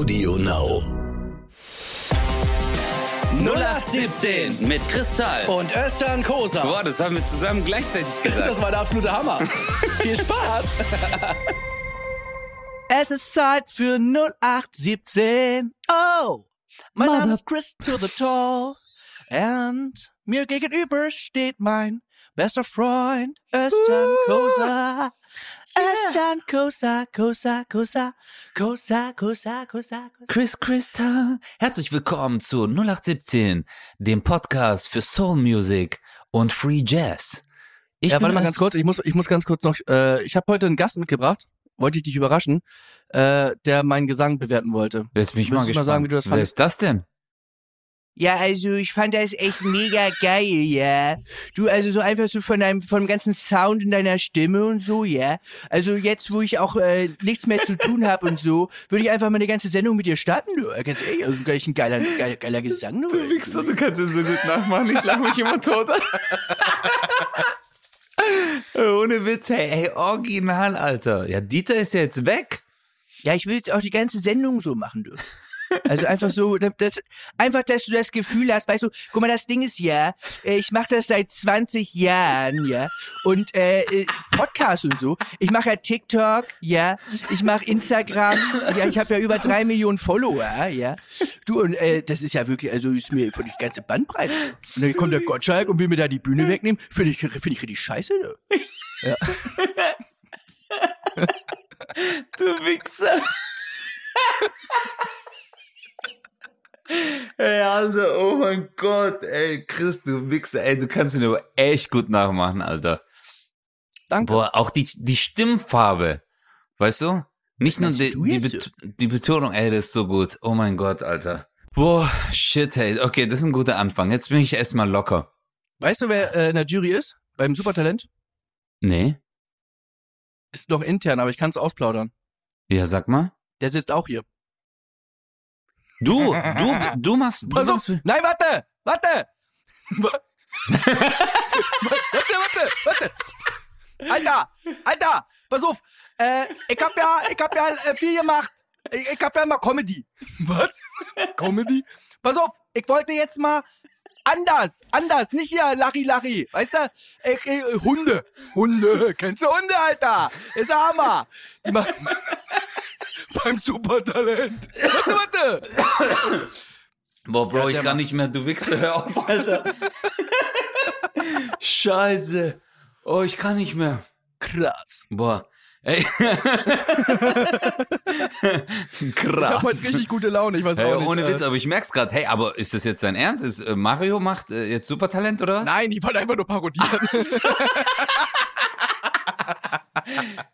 Audio Now. 0817 mit Kristall. Und Özcan Kosa. Boah, das haben wir zusammen gleichzeitig gesagt. Das war der absolute Hammer. Viel Spaß. es ist Zeit für 0817. Oh, mein Name ist Chris to the Tall. And mir gegenüber steht mein bester Freund Özcan Kosa. Özcan Kosa, Kosa, Kosa, Kosa, Kosa, Kosa. Chris Kristall, herzlich willkommen zu 0817, dem Podcast für Soul Music und Free Jazz. Ich ja, warte mal ganz kurz. Ich muss, ich muss ganz kurz noch. Äh, ich habe heute einen Gast mitgebracht. Wollte ich dich überraschen, äh, der meinen Gesang bewerten wollte. Jetzt bin ich mal mal sagen, wie du das Wer fandest? ist das denn? Ja, also ich fand das echt mega geil, ja. Du, also so einfach so von deinem, vom ganzen Sound in deiner Stimme und so, ja. Also jetzt, wo ich auch äh, nichts mehr zu tun habe und so, würde ich einfach mal eine ganze Sendung mit dir starten, du. Ganz ehrlich, also gleich ein geiler, geiler, geiler Gesang, du. du kannst ihn so gut nachmachen. Ich lache mich immer tot. Ohne Witz, hey, hey, original, Alter. Ja, Dieter ist ja jetzt weg. Ja, ich will jetzt auch die ganze Sendung so machen, du. Also einfach so, das, einfach, dass du das Gefühl hast, weißt du, guck mal, das Ding ist ja, äh, ich mache das seit 20 Jahren, ja, und äh, äh, Podcast und so. Ich mache ja TikTok, ja, ich mache Instagram, ja, ich habe ja über drei Millionen Follower, ja. Du, und äh, das ist ja wirklich, also ist mir für die ganze Bandbreite. Und dann kommt der Gottschalk und will mir da die Bühne wegnehmen, finde ich, finde ich richtig scheiße, du. Du Wichser. Ey, Alter, oh mein Gott, ey, Chris, du Wichser, ey, du kannst ihn aber echt gut nachmachen, Alter. Danke. Boah, auch die, die Stimmfarbe, weißt du? Nicht nur die, die, Bet die Betonung, ey, das ist so gut. Oh mein Gott, Alter. Boah, shit, hey, okay, das ist ein guter Anfang. Jetzt bin ich erstmal locker. Weißt du, wer äh, in der Jury ist? Beim Supertalent? Nee? Ist noch intern, aber ich kann es ausplaudern. Ja, sag mal. Der sitzt auch hier. Du, du, du machst, du auf! machst, Nein, warte! Warte! Wa- warte, warte, warte! Alter! Alter! Pass auf! Äh, ich hab ja, ich hab ja äh, viel gemacht. Ich, ich hab ja mal Comedy. Was? Comedy? Pass auf! Ich wollte jetzt mal anders, anders, nicht hier Lachi Lachi. Weißt du? Ich, ich, Hunde. Hunde. Kennst du Hunde, Alter? Ist der Hammer. Die machen beim Supertalent. Warte, warte! Boah, Bro, Ja, ich kann macht- nicht mehr, du Wichser, hör auf, Alter. Scheiße. Oh, ich kann nicht mehr. Krass. Boah. Ey. Ich Krass. habe heute richtig gute Laune, ich weiß Hey, auch nicht. ohne äh, Witz, aber ich merk's grad. Hey, aber ist das jetzt dein Ernst? Ist äh, Mario macht äh, jetzt Supertalent oder was? Nein, ich wollte einfach nur parodieren.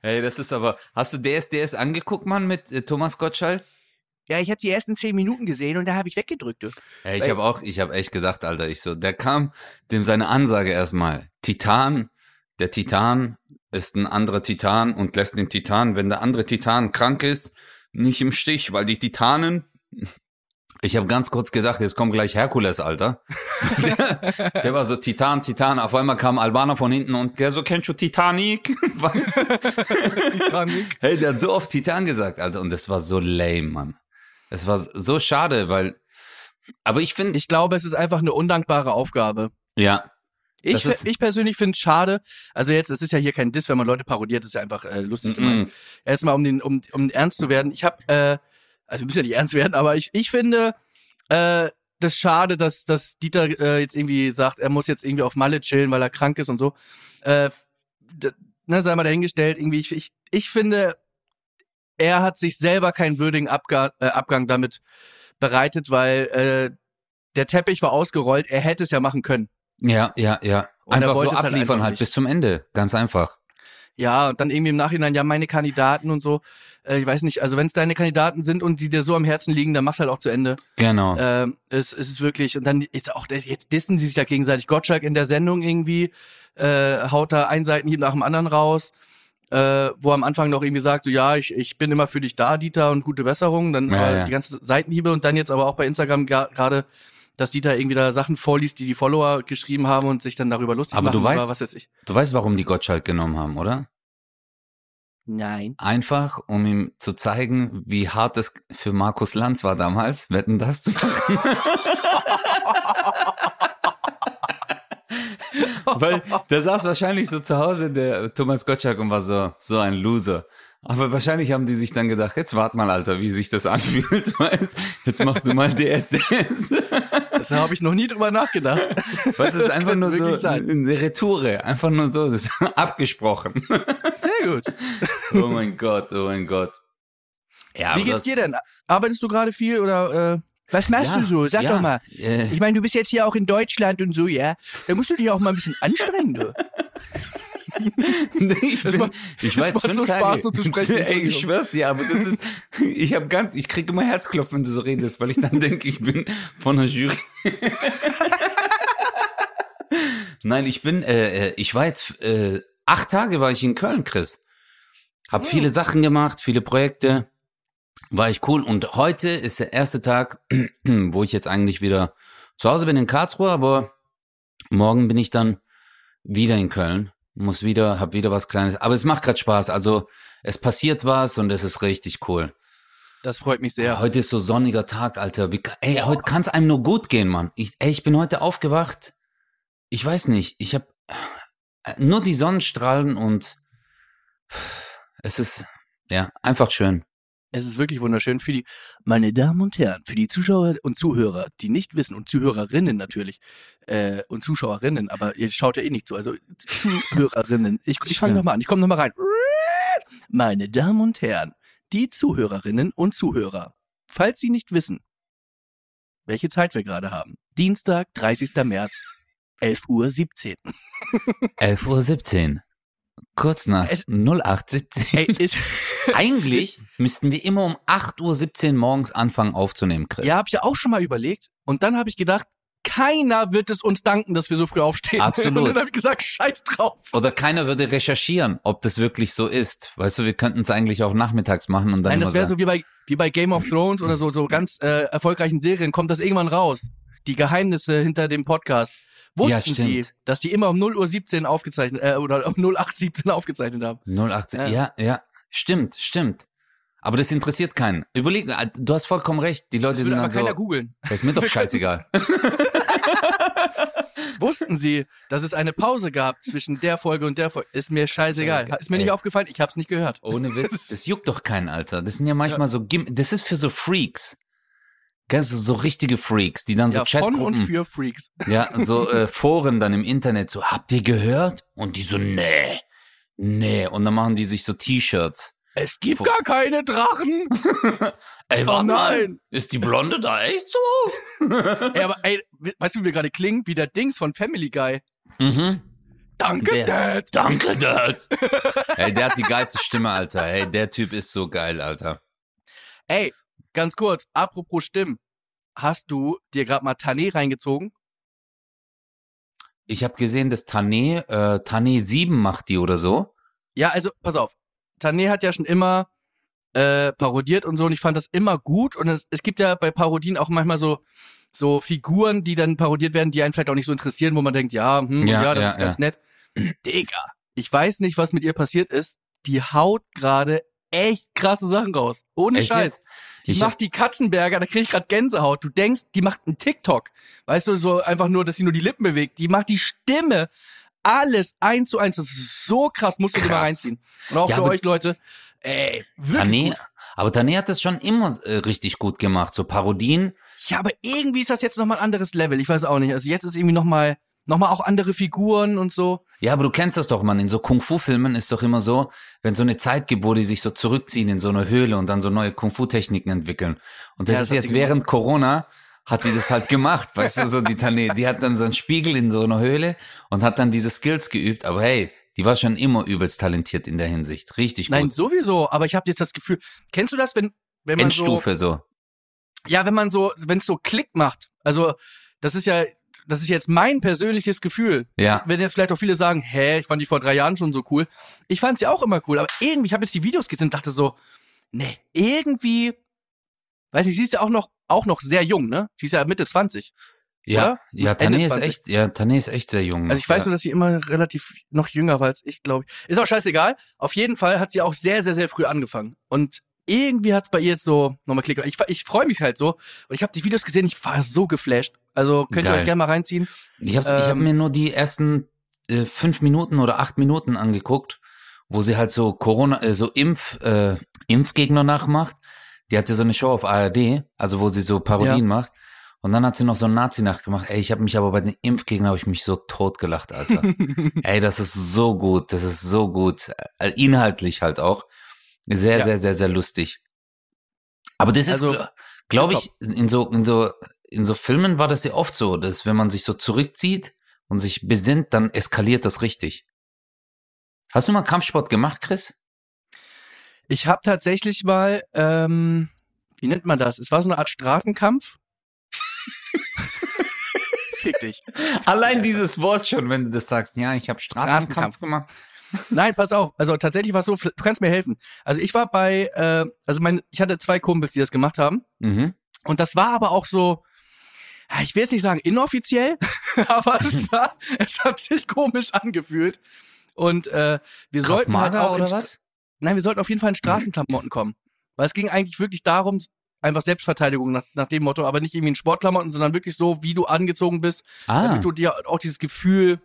Hey, das ist aber. Hast du DSDS angeguckt, Mann, mit äh, Thomas Gottschall? Ja, ich habe die ersten zehn Minuten gesehen und da habe ich weggedrückt. Hey, ich habe auch, ich habe echt gedacht, Alter, ich so, der kam, dem seine Ansage erstmal. Titan, der Titan ist ein anderer Titan und lässt den Titan, wenn der andere Titan krank ist, nicht im Stich, weil die Titanen. Ich habe ganz kurz gedacht, jetzt kommt gleich Herkules, Alter. der, der war so Titan, Titan. Auf einmal kam Albaner von hinten und der so, kennst du Titanic? Was? Titanic. Hey, der hat so oft Titan gesagt, Alter. Und das war so lame, Mann. Es war so schade, weil. Aber ich finde, Ich glaube, es ist einfach eine undankbare Aufgabe. ja, Ich, ich persönlich finde es schade. Also jetzt, es ist ja hier kein Diss, wenn man Leute parodiert, ist ja einfach äh, lustig Mhm. gemeint. Erstmal, um den, um, um ernst zu werden. Ich habe, äh, also wir müssen ja nicht ernst werden, aber ich, ich finde äh, das schade, dass, dass Dieter äh, jetzt irgendwie sagt, er muss jetzt irgendwie auf Malle chillen, weil er krank ist und so. Äh, ne, sei mal dahingestellt, irgendwie, ich, ich, ich finde, er hat sich selber keinen würdigen Abga äh, Abgang damit bereitet, weil äh, der Teppich war ausgerollt, er hätte es ja machen können. Ja, ja, ja. Und Einfach so halt abliefern einfach halt bis zum Ende. Ganz einfach. Ja, und dann irgendwie im Nachhinein, ja, meine Kandidaten und so. Äh, ich weiß nicht, also wenn es deine Kandidaten sind und die dir so am Herzen liegen, dann mach's halt auch zu Ende. Genau. Ähm, es, es ist wirklich, und dann jetzt auch, jetzt dissen sie sich da gegenseitig. Gottschalk in der Sendung irgendwie, äh, haut da ein Seitenhieb nach dem anderen raus. Äh, wo am Anfang noch irgendwie sagt, so ja, ich, ich bin immer für dich da, Dieter, und gute Besserung. Dann Ja, ja. die ganzen Seitenhiebe und dann jetzt aber auch bei Instagram gerade, dass Dieter irgendwie da Sachen vorliest, die die Follower geschrieben haben und sich dann darüber lustig Aber machen. du weißt- was weiß ich. Du weißt, warum die Gottschalk genommen haben, oder? Nein. Einfach, um ihm zu zeigen, wie hart es für Markus Lanz war damals, wetten das zu machen. Weil der saß wahrscheinlich so zu Hause, der Thomas Gottschalk, und war so, so ein Loser. Aber wahrscheinlich haben die sich dann gedacht, jetzt wart mal, Alter, wie sich das anfühlt, weißt Jetzt mach du mal DSDS. Das habe ich noch nie drüber nachgedacht. Es ist Das einfach nur so sein. eine Retoure. Einfach nur so, das ist abgesprochen. Sehr gut. Oh mein Gott, oh mein Gott. Ja, Wie geht's das- dir denn? Arbeitest du gerade viel oder äh, Was machst Ja, du so? Sag ja, doch mal. Äh, Ich meine, du bist jetzt hier auch in Deutschland und so, ja. Da musst du dich auch mal ein bisschen anstrengen, du. ich, bin, macht- ich war jetzt fünf so Tage. Spaß, so zu sprechen, Ey, ich schwör's dir, aber das ist, ich habe ganz, ich kriege immer Herzklopfen, wenn du so redest, weil ich dann denke, ich bin von der Jury. Nein, ich bin, äh, äh, ich war jetzt, äh, acht Tage war ich in Köln, Chris. Hab Hm. viele Sachen gemacht, viele Projekte. War ich cool. Und heute ist der erste Tag, wo ich jetzt eigentlich wieder zu Hause bin in Karlsruhe, aber morgen bin ich dann wieder in Köln. Muss wieder, hab wieder was Kleines. Aber es macht gerade Spaß. Also es passiert was und es ist richtig cool. Das freut mich sehr. Heute ist so sonniger Tag, Alter. Wie, ey, heute kann es einem nur gut gehen, Mann. Ich, ey, ich bin heute aufgewacht. Ich weiß nicht. Ich habe nur die Sonnenstrahlen und es ist ja einfach schön. Es ist wirklich wunderschön für die, meine Damen und Herren, für die Zuschauer und Zuhörer, die nicht wissen und Zuhörerinnen natürlich äh, und Zuschauerinnen, aber ihr schaut ja eh nicht so, also Zuhörerinnen. Ich, ich fange nochmal an, ich komme nochmal rein. Meine Damen und Herren, die Zuhörerinnen und Zuhörer, falls Sie nicht wissen, welche Zeit wir gerade haben, Dienstag, 30. März, 11.17 Uhr. 11.17 Uhr. Kurz nach Es- 0817. Ey, ist, Eigentlich müssten wir immer um 8.17 Uhr morgens anfangen aufzunehmen, Chris. ja, habe ich ja auch schon mal überlegt und dann habe ich gedacht, keiner wird es uns danken, dass wir so früh aufstehen. Absolut. Und dann habe ich gesagt, scheiß drauf. Oder keiner würde recherchieren, ob das wirklich so ist. Weißt du, wir könnten es eigentlich auch nachmittags machen und dann Nein, das wäre so wie bei, wie bei Game of Thrones oder so, so ganz äh, erfolgreichen Serien, kommt das irgendwann raus. Die Geheimnisse hinter dem Podcast. Wussten Ja, Sie, dass die immer um 0.17 Uhr aufgezeichnet, äh, oder um 08.17 Uhr aufgezeichnet haben? 018. Ja. Ja. ja, Stimmt, stimmt. Aber das interessiert keinen. Überleg, äh, du hast vollkommen recht. Die Leute Das sind dann aber so, keiner googeln. ist mir doch scheißegal. Wussten Sie, dass es eine Pause gab zwischen der Folge und der Folge? Ist mir scheißegal. Ist mir nicht Ey. aufgefallen, ich hab's nicht gehört. Ohne Witz. Das juckt doch keinen, Alter. Das sind ja manchmal so, Gim das ist für so Freaks. Gell, so, so richtige Freaks, die dann so Ja, von und Chatgruppen, für Freaks. ja, so äh, Foren dann im Internet so, habt ihr gehört? Und die so, nee, nee. Und dann machen die sich so T-Shirts. Es gibt gar keine Drachen. Ey, Oh warte nein. Ist die Blonde da echt so? ey, aber ey, weißt du, wie wir gerade klingen? Wie der Dings von Family Guy. mhm. Danke, Der- Dad. Danke, Dad. Ey, der hat die geilste Stimme, Alter. Ey, der Typ ist so geil, Alter. Ey, ganz kurz, apropos Stimmen. Hast du dir gerade mal Tané reingezogen? Ich habe gesehen, dass Tane, äh, Tane 7 macht die oder so. Ja, also, pass auf. Tané hat ja schon immer äh, parodiert und so und ich fand das immer gut und es, es gibt ja bei Parodien auch manchmal so so Figuren, die dann parodiert werden, die einen vielleicht auch nicht so interessieren, wo man denkt, ja, hm, ja, Ja, das ja, ist ganz nett. Digga, ich weiß nicht, was mit ihr passiert ist. Die haut gerade echt krasse Sachen raus. Ohne Echt Scheiß. jetzt? Die Ich macht die Katzenberger, da krieg ich gerade Gänsehaut. Du denkst, die macht einen TikTok. Weißt du, so einfach nur, dass sie nur die Lippen bewegt. Die macht die Stimme. Alles eins zu eins. Das ist so krass, musst du dir mal Krass. reinziehen. Und auch Ja, für euch, Leute. Ey, wirklich. Tane, gut. aber Tane hat das schon immer äh, richtig gut gemacht. So Parodien. Ja, aber irgendwie ist das jetzt nochmal ein anderes Level. Ich weiß auch nicht. Also jetzt ist irgendwie nochmal, nochmal auch andere Figuren und so. Ja, aber du kennst das doch, man. In so Kung-Fu-Filmen ist doch immer so, wenn so eine Zeit gibt, wo die sich so zurückziehen in so eine Höhle und dann so neue Kung-Fu-Techniken entwickeln. Und das Ja, das ist jetzt während Corona, hat die das halt gemacht, weißt du, so die Tane. Die hat dann so einen Spiegel in so einer Höhle und hat dann diese Skills geübt. Aber hey, die war schon immer übelst talentiert in der Hinsicht. Richtig Nein, gut. sowieso. Aber ich habe jetzt das Gefühl, kennst du das, wenn, wenn man so, Endstufe so. ja, wenn man so, wenn es so Klick macht. Also, das ist ja, das ist jetzt mein persönliches Gefühl. Ja. wenn jetzt vielleicht auch viele sagen, hä, ich fand die vor drei Jahren schon so cool. Ich fand sie auch immer cool, aber irgendwie, ich habe jetzt die Videos gesehen und dachte so, nee, irgendwie, weiß nicht, sie ist ja auch noch, auch noch sehr jung, ne? Sie ist ja Mitte 20. Ja, oder? ja, Ende Tané ist 20. echt, ja, Tané ist echt sehr jung. Also ich weiß ja. nur, dass sie immer relativ noch jünger war als ich, glaube ich. Ist auch scheißegal. Auf jeden Fall hat sie auch sehr, sehr, sehr früh angefangen. Und irgendwie hat's bei ihr jetzt so nochmal Klick. Ich, ich freue mich halt so. Und ich habe die Videos gesehen, ich war so geflasht. Also könnt ihr Geil. euch gerne mal reinziehen. Ich habe ich hab Ähm, mir nur die ersten äh, fünf Minuten oder acht Minuten angeguckt, wo sie halt so Corona, äh, so Impf, äh, Impfgegner nachmacht. Die hatte so eine Show auf ARD, also wo sie so Parodien macht. Und dann hat sie noch so einen Nazi nachgemacht. Ey, ich habe mich aber bei den Impfgegnern habe ich mich so totgelacht, Alter. Ey, das ist so gut, das ist so gut. Äh, inhaltlich halt auch. Sehr, Ja. sehr, sehr, sehr lustig. Aber das ist, Also, gl- glaube top. ich, in so, in so, in so Filmen war das ja oft so, dass wenn man sich so zurückzieht und sich besinnt, dann eskaliert das richtig. Hast du mal Kampfsport gemacht, Chris? Ich habe tatsächlich mal, ähm, wie nennt man das? Es war so eine Art Straßenkampf. Fick dich. Allein dieses Wort schon, wenn du das sagst, ja, ich habe Straßenkampf Straßenkampf. gemacht. Nein, pass auf. Also tatsächlich war es so, du kannst mir helfen. Also ich war bei, äh, also mein, ich hatte zwei Kumpels, die das gemacht haben. Mhm. Und das war aber auch so, ich will jetzt nicht sagen inoffiziell, aber es war, es hat sich komisch angefühlt. Und äh, wir Krav sollten halt auch oder was? Nein, wir sollten auf jeden Fall in Straßenklamotten kommen. Weil es ging eigentlich wirklich darum, einfach Selbstverteidigung nach, nach dem Motto, aber nicht irgendwie in Sportklamotten, sondern wirklich so, wie du angezogen bist, Ah, damit du dir auch dieses Gefühl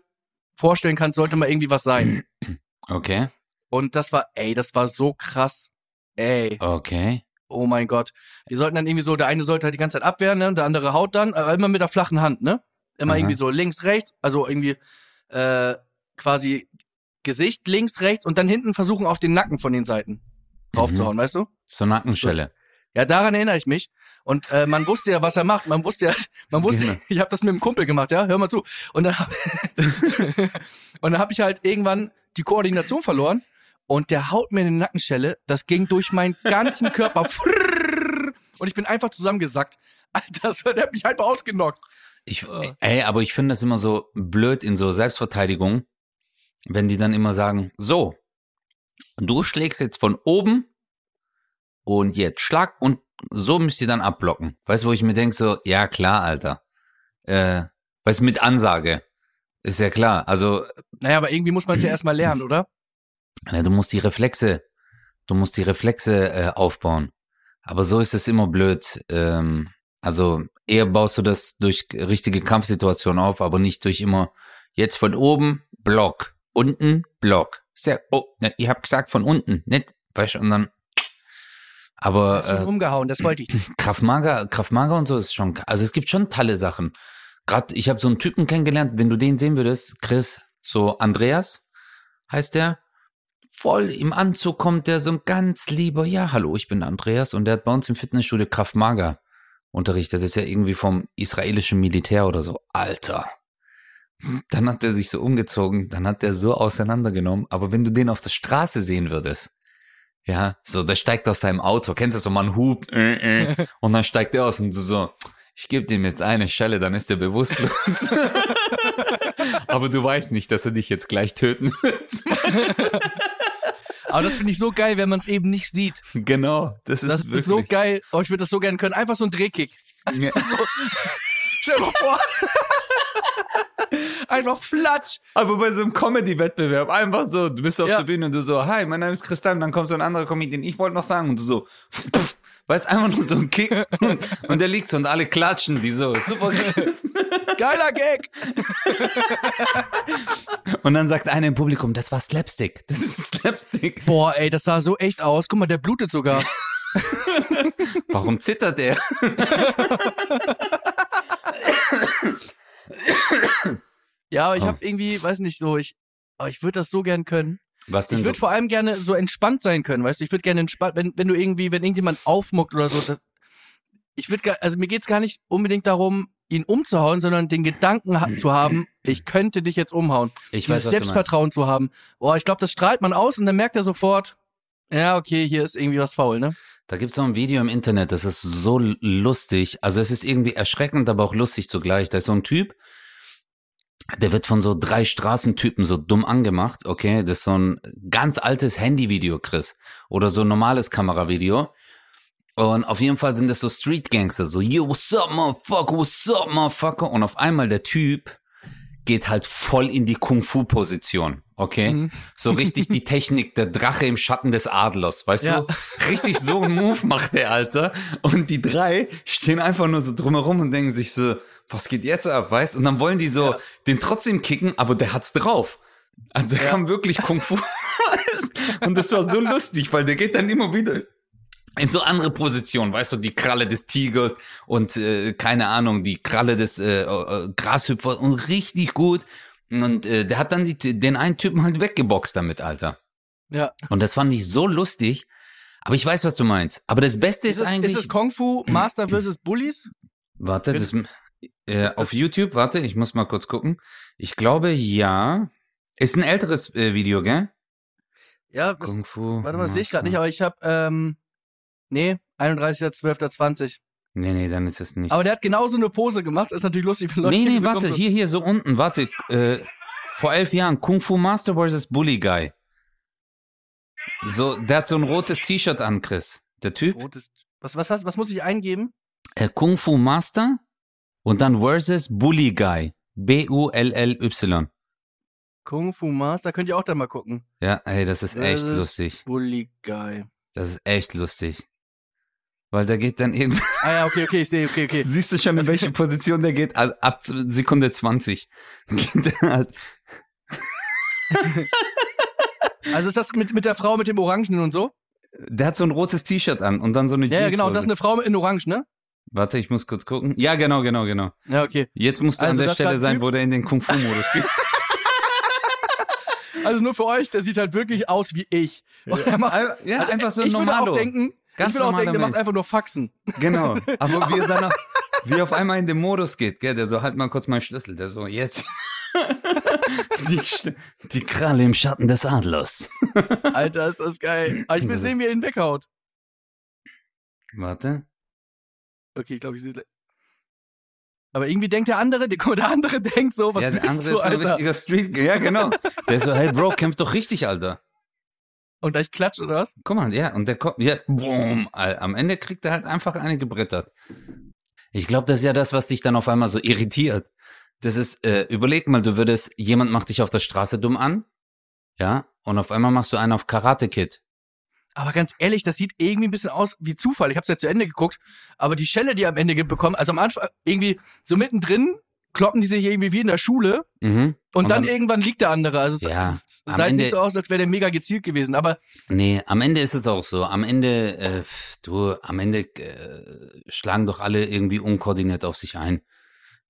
vorstellen kannst, sollte mal irgendwie was sein. okay, Und das war, ey, das war so krass. Ey, okay. Oh mein Gott. Wir sollten dann irgendwie so, der eine sollte halt die ganze Zeit abwehren, ne? Und der andere haut dann, aber immer mit der flachen Hand, ne? Immer Aha. irgendwie so links, rechts, also irgendwie äh, quasi Gesicht links, rechts und dann hinten versuchen auf den Nacken von den Seiten draufzuhauen, weißt du? So Nackenschelle. Ja, daran erinnere ich mich. Und äh, man wusste ja, was er macht. Man wusste ja, man wusste, Genau. ich habe das mit dem Kumpel gemacht, ja, hör mal zu. Und dann, hab- und dann habe ich halt irgendwann die Koordination verloren und der haut mir eine Nackenschelle. Das ging durch meinen ganzen Körper. Und ich bin einfach zusammengesackt. Alter, der hat mich einfach ausgenockt. Ich, Äh. ey, aber ich finde das immer so blöd in so Selbstverteidigung, wenn die dann immer sagen, so, du schlägst jetzt von oben und jetzt schlag und so müsst ihr dann abblocken. Weißt du, wo ich mir denke, so, ja klar, Alter. Äh, weißt du, mit Ansage. Ist ja klar. Also, Naja, aber irgendwie muss man es ja erstmal lernen, oder? Ne, du musst die Reflexe, du musst die Reflexe äh, aufbauen. Aber so ist es immer blöd. Ähm, also eher baust du das durch richtige Kampfsituationen auf, aber nicht durch immer jetzt von oben Block, unten Block. Sehr, oh, ne, ihr habt gesagt von unten, nicht? Weißt du, und dann. Aber Hast du äh, rumgehauen, das wollte ich Krav Maga und so ist schon, also es gibt schon tolle Sachen. Gerade, ich habe so einen Typen kennengelernt, wenn du den sehen würdest, Chris, so Andreas heißt der, voll im Anzug kommt der so ein ganz lieber, ja, hallo, ich bin Andreas und der hat bei uns im Fitnessstudio Krav Maga unterrichtet. Das ist ja irgendwie vom israelischen Militär oder so. Alter. Dann hat er sich so umgezogen, dann hat er so auseinandergenommen, aber wenn du den auf der Straße sehen würdest, ja, so, der steigt aus seinem Auto, kennst du so, man hupt, äh, äh, und dann steigt er aus und du so, ich gebe dem jetzt eine Schelle, dann ist er bewusstlos. Aber du weißt nicht, dass er dich jetzt gleich töten wird. Aber das finde ich so geil, wenn man es eben nicht sieht. genau, das ist Das ist so geil. Oh, ich würde das so gerne können. Einfach so ein Drehkick. Ja. Stell dir mal vor. Einfach flatsch. Aber bei so einem Comedy-Wettbewerb, einfach so, du bist auf Ja. der Bühne und du so, hi, mein Name ist Christian, dann kommt so ein anderer Comedian, ich wollte noch sagen, und du so, pf, pf, weißt, einfach nur so ein Kick, und der liegt so und alle klatschen, die so, super. Geiler Gag. Und dann sagt einer im Publikum, das war Slapstick, das ist Slapstick. Boah, ey, das sah so echt aus. Guck mal, der blutet sogar. Warum zittert der? Ja, aber ich Oh. habe irgendwie, weiß nicht so, ich, aber ich würde das so gern können. Was denn Ich würde vor allem gerne so entspannt sein können, weißt du? Ich würde gerne entspannt, wenn, wenn du irgendwie, wenn irgendjemand aufmuckt oder so, das, ich würde, also mir geht's gar nicht unbedingt darum, ihn umzuhauen, sondern den Gedanken ha zu haben, ich könnte dich jetzt umhauen. ich Dieses weiß, was. Selbstvertrauen zu haben. Boah, ich glaube, das strahlt man aus und dann merkt er sofort, ja, okay, hier ist irgendwie was faul, ne? Da gibt's so ein Video im Internet, das ist so lustig. Also es ist irgendwie erschreckend, aber auch lustig zugleich. Da ist so ein Typ, der wird von so drei Straßentypen so dumm angemacht. Okay, das ist so ein ganz altes Handyvideo, Chris. Oder so ein normales Kameravideo. Und auf jeden Fall sind das so Street Gangster, so, yo, what's up, motherfucker, what's up, motherfucker? Und auf einmal der Typ geht halt voll in die Kung-Fu-Position, okay? Mhm. So richtig die Technik, der Drache im Schatten des Adlers, weißt Ja. du? Richtig so einen Move macht der, Alter. Und die drei stehen einfach nur so drumherum und denken sich so, was geht jetzt ab, weißt? Und dann wollen die so Ja. den trotzdem kicken, aber der hat's drauf. Also der Ja. kann wirklich Kung Fu. und das war so lustig, weil der geht dann immer wieder in so andere Positionen, weißt du, die Kralle des Tigers und äh, keine Ahnung, die Kralle des äh, äh, Grashüpfers und richtig gut. Und äh, der hat dann die, den einen Typen halt weggeboxt damit, Alter. Ja. Und das fand ich so lustig. Aber ich weiß, was du meinst. Aber das Beste ist, Ist es, eigentlich. ist es Kung Fu Master vs. Bullies? warte, das, äh, das- auf YouTube, warte, ich muss mal kurz gucken. Ich glaube, ja. Ist ein älteres äh, Video, gell? Ja, das, Kung Fu. warte mal, sehe ich gerade nicht, aber ich habe, ähm, nee, 31.12.20. Nee, nee, dann ist es nicht. Aber der hat genauso eine Pose gemacht. Ist natürlich lustig, wenn Leute nee, nee, so warte, hier, hier, so unten, warte. Äh, vor elf Jahren, Kung Fu Master vs. Bully Guy. So, der hat so ein rotes T-Shirt an, Chris. Der Typ. Rotes. Was, was, hast, was muss ich eingeben? Äh, Kung Fu Master und dann versus Bully Guy. B-U-L-L-Y. Kung Fu Master, könnt ihr auch da mal gucken. Ja, ey, das ist echt Versus- lustig. Bully Guy. Das ist echt lustig. Weil der geht dann irgendwie. Ah ja, okay, okay, ich sehe, okay, okay. Siehst du schon, in welche Position der geht? Also ab Sekunde 20. Geht der halt. Also ist das mit, mit der Frau mit dem Orangen und so? Der hat so ein rotes T-Shirt an und dann so eine Ja, ja, genau, das ist eine Frau in Orange, ne? Warte, ich muss kurz gucken. Ja, genau, genau, genau. Ja, okay. Jetzt musst du Also an der Stelle sein, Typ- wo der in den Kung-Fu-Modus geht. Also nur für euch, der sieht halt wirklich aus wie ich. Er macht, ja, also einfach so ein ich würde Normalo. auch denken, Ganz ich würde auch normaler denken, der macht einfach nur Faxen. Genau. Aber wie er dann auch, wie er auf einmal in den Modus geht, gell, der so, halt mal kurz meinen Schlüssel, der so, jetzt. die, die Kralle im Schatten des Adlers. Alter, ist das geil. Aber ich will sehen, wie er ihn weghaut. Warte. Okay, ich glaube, ich sehe Aber irgendwie denkt der andere, der, der andere denkt so, was ja, der bist andere du, ist so ein Alter? richtiger Street, ja, genau. Der ist so, hey Bro, kämpf doch richtig, Alter. Und gleich klatscht oder was? Guck mal, ja, und der kommt, jetzt, boom, am Ende kriegt er halt einfach eine gebrettert. Ich glaube, das ist ja das, was dich dann auf einmal so irritiert. Das ist, äh, überleg mal, du würdest, jemand macht dich auf der Straße dumm an, ja, und auf einmal machst du einen auf Karate Kid. Aber ganz ehrlich, das sieht irgendwie ein bisschen aus wie Zufall. Ich habe es ja zu Ende geguckt, aber die Schelle, die er am Ende bekommen, also am Anfang irgendwie so mittendrin kloppen die sich irgendwie wie in der Schule Mhm. und, Und dann, dann- irgendwann liegt der andere. Also es Ja, es sah Ende- nicht so aus, als wäre der mega gezielt gewesen. Aber Nee, am Ende ist es auch so. Am Ende, äh, du, am Ende äh, schlagen doch alle irgendwie unkoordiniert auf sich ein,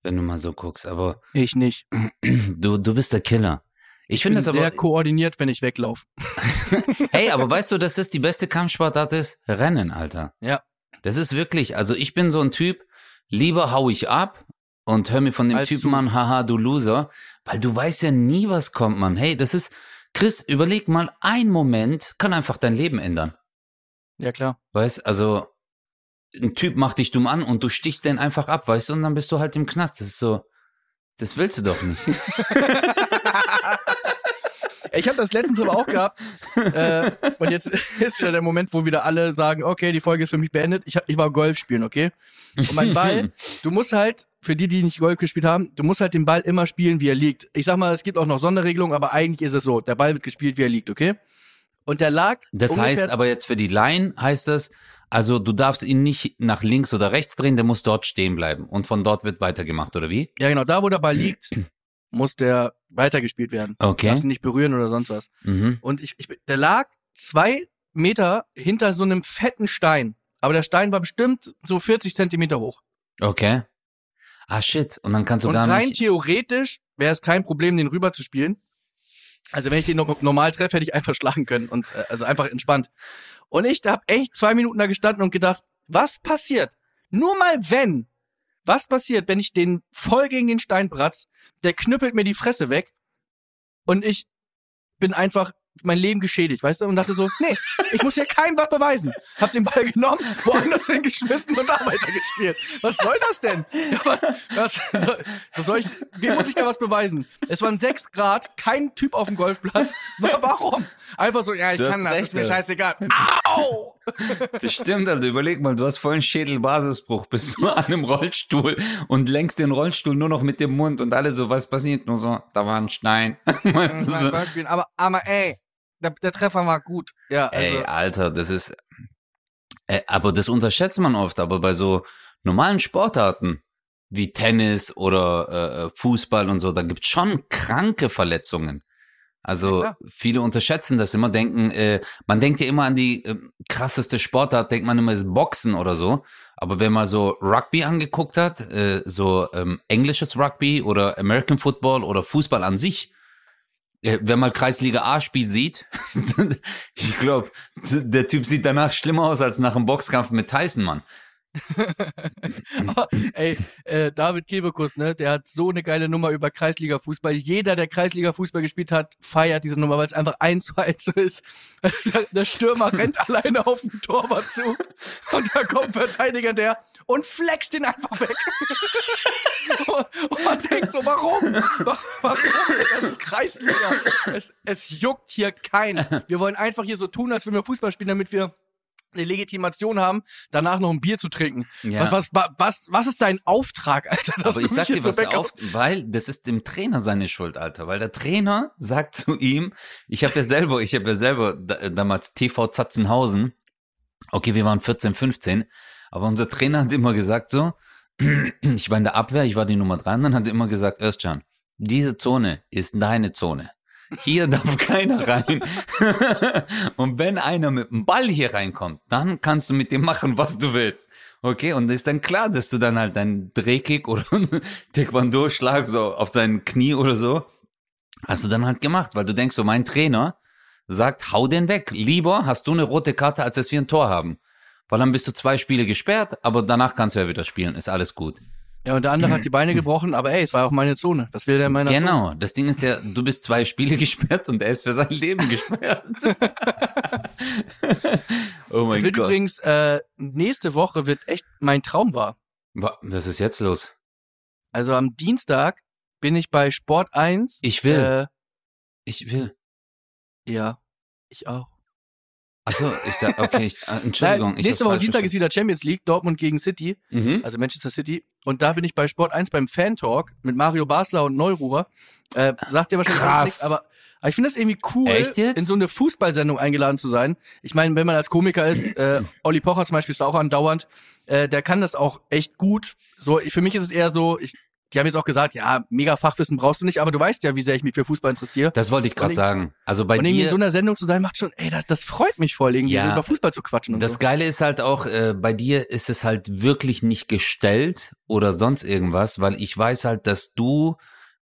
wenn du mal so guckst. Aber ich nicht. du, du bist der Killer. Ich Ich finde das sehr aber. koordiniert, wenn ich weglaufe. Hey, aber weißt du, dass das die beste Kampfsportart ist? Rennen, Alter. Ja. Das ist wirklich, also ich bin so ein Typ, lieber hau ich ab und hör mir von dem Als Typen an, haha, du Loser, weil du weißt ja nie, was kommt, Mann. Hey, das ist, Chris, überleg mal, ein Moment kann einfach dein Leben ändern. Ja, klar. Weißt, also ein Typ macht dich dumm an und du stichst den einfach ab, weißt du, und dann bist du halt im Knast. Das ist so, das willst du doch nicht. Ich habe das letztens aber auch gehabt. äh, und jetzt ist wieder der Moment, wo wieder alle sagen, okay, die Folge ist für mich beendet. Ich, hab, ich war Golf spielen, okay? Und mein Ball, du musst halt, für die, die nicht Golf gespielt haben, du musst halt den Ball immer spielen, wie er liegt. Ich sag mal, es gibt auch noch Sonderregelungen, aber eigentlich ist es so, der Ball wird gespielt, wie er liegt, okay? Und der lag Das heißt aber jetzt für die Laien heißt das, also du darfst ihn nicht nach links oder rechts drehen, der muss dort stehen bleiben und von dort wird weitergemacht, oder wie? ja genau, da wo der Ball liegt, muss der weitergespielt werden. Okay. Darfst ihn nicht berühren oder sonst was. Mhm. Und ich, ich, der lag zwei Meter hinter so einem fetten Stein. Aber der Stein war bestimmt so 40 Zentimeter hoch. Okay. Ah shit, und dann kannst du Und gar rein nicht. theoretisch wäre es kein Problem, den rüber zu spielen. Also wenn ich den no normal treffe, hätte ich einfach schlagen können und äh, also einfach entspannt. Und ich habe echt zwei Minuten da gestanden und gedacht, was passiert? Nur mal wenn. Was passiert, wenn ich den voll gegen den Stein bratz, der knüppelt mir die Fresse weg und ich bin einfach mein Leben geschädigt, weißt du? Und dachte so, nee, ich muss hier keinem was beweisen. Hab den Ball genommen, woanders hingeschmissen und da weitergespielt. Was soll das denn? Ja, was, was, was soll ich, wem muss ich da was beweisen? Es waren sechs Grad, kein Typ auf dem Golfplatz. Warum? Einfach so, ja, ich Du kann das, recht, ist mir scheißegal. Au! Das stimmt, Alter. Überleg mal, du hast vollen Schädelbasisbruch, bist du an einem Rollstuhl und lenkst den Rollstuhl nur noch mit dem Mund und alle so, was passiert? Nur so, da war ein Stein. Weißt du, so. Beispiel. Aber, aber ey, der, der Treffer war gut. Ja, also, Ey, Alter, das ist. Äh, aber das unterschätzt man oft. Aber bei so normalen Sportarten wie Tennis oder äh, Fußball und so, da gibt's schon kranke Verletzungen. Also Ja, viele unterschätzen das immer, denken, äh, man denkt ja immer an die äh, krasseste Sportart, denkt man immer ist Boxen oder so. Aber wenn man so Rugby angeguckt hat, äh, so ähm, englisches Rugby oder American Football oder Fußball an sich, äh, wenn man Kreisliga A-Spiel sieht, ich glaube, der Typ sieht danach schlimmer aus als nach einem Boxkampf mit Tyson, Mann. Aber, ey, äh, David Kebekus, ne, der hat so eine geile Nummer über Kreisliga-Fußball. Jeder, der Kreisliga-Fußball gespielt hat, feiert diese Nummer, weil es einfach eins zu eins so ist. Der Stürmer rennt alleine auf den Torwart zu und da kommt ein Verteidiger der und flext den einfach weg. und, und man denkt so, warum? Wa- Warum? Das ist Kreisliga. Es, es juckt hier keinen. Wir wollen einfach hier so tun, als würden wir Fußball spielen, damit wir eine Legitimation haben, danach noch ein Bier zu trinken. Ja. Was, was, was, was ist dein Auftrag, Alter? dass Aber ich sag dir, was so er auf, weil das ist dem Trainer seine Schuld, Alter. Weil der Trainer sagt zu ihm, ich habe ja selber, ich habe ja selber da, damals TV Zatzenhausen, okay, wir waren 14, 15, aber unser Trainer hat immer gesagt so, ich war in der Abwehr, ich war die Nummer drei, und dann hat er immer gesagt, Özcan, diese Zone ist deine Zone. Hier darf keiner rein. und wenn einer mit dem Ball hier reinkommt, dann kannst du mit dem machen, was du willst. Okay, und ist dann klar, dass du dann halt deinen Drehkick oder Taekwondo-Schlag so auf sein Knie oder so, hast du dann halt gemacht, weil du denkst so, mein Trainer sagt, hau den weg. Lieber hast du eine rote Karte, als dass wir ein Tor haben. Weil dann bist du zwei Spiele gesperrt, aber danach kannst du ja wieder spielen, ist alles gut. Ja, und der andere hat die Beine gebrochen, aber ey, es war auch meine Zone. Das will der in meiner Zone. Genau, das Ding ist ja, du bist zwei Spiele gesperrt und er ist für sein Leben gesperrt. oh Es mein wird Gott. übrigens, äh, nächste Woche wird echt mein Traum wahr. Wa- Was ist jetzt los? Also am Dienstag bin ich bei Sport 1. Ich will. Äh, Ich will. ja, ich auch. Achso, ich da, okay, ich, äh, Entschuldigung. Nein, nächste Woche Dienstag ist wieder Champions League, Dortmund gegen City, Mhm. also Manchester City. Und da bin ich bei Sport 1 beim Fan Talk mit Mario Basler und Neururer. Äh, sagt ihr wahrscheinlich Krass. nichts, aber, aber ich finde das irgendwie cool, in so eine Fußballsendung eingeladen zu sein. Ich meine, wenn man als Komiker ist, äh, Olli Pocher zum Beispiel ist da auch andauernd, äh, der kann das auch echt gut. So, ich- für mich ist es eher so, ich, die haben jetzt auch gesagt, ja, mega Fachwissen brauchst du nicht, aber du weißt ja, wie sehr ich mich für Fußball interessiere. Das wollte ich gerade sagen. Also bei und irgendwie in dir, so einer Sendung zu sein, macht schon, ey, das, das freut mich voll, irgendwie Ja. so über Fußball zu quatschen das so. Geile ist halt auch, äh, bei dir ist es halt wirklich nicht gestellt oder sonst irgendwas, weil ich weiß halt, dass du,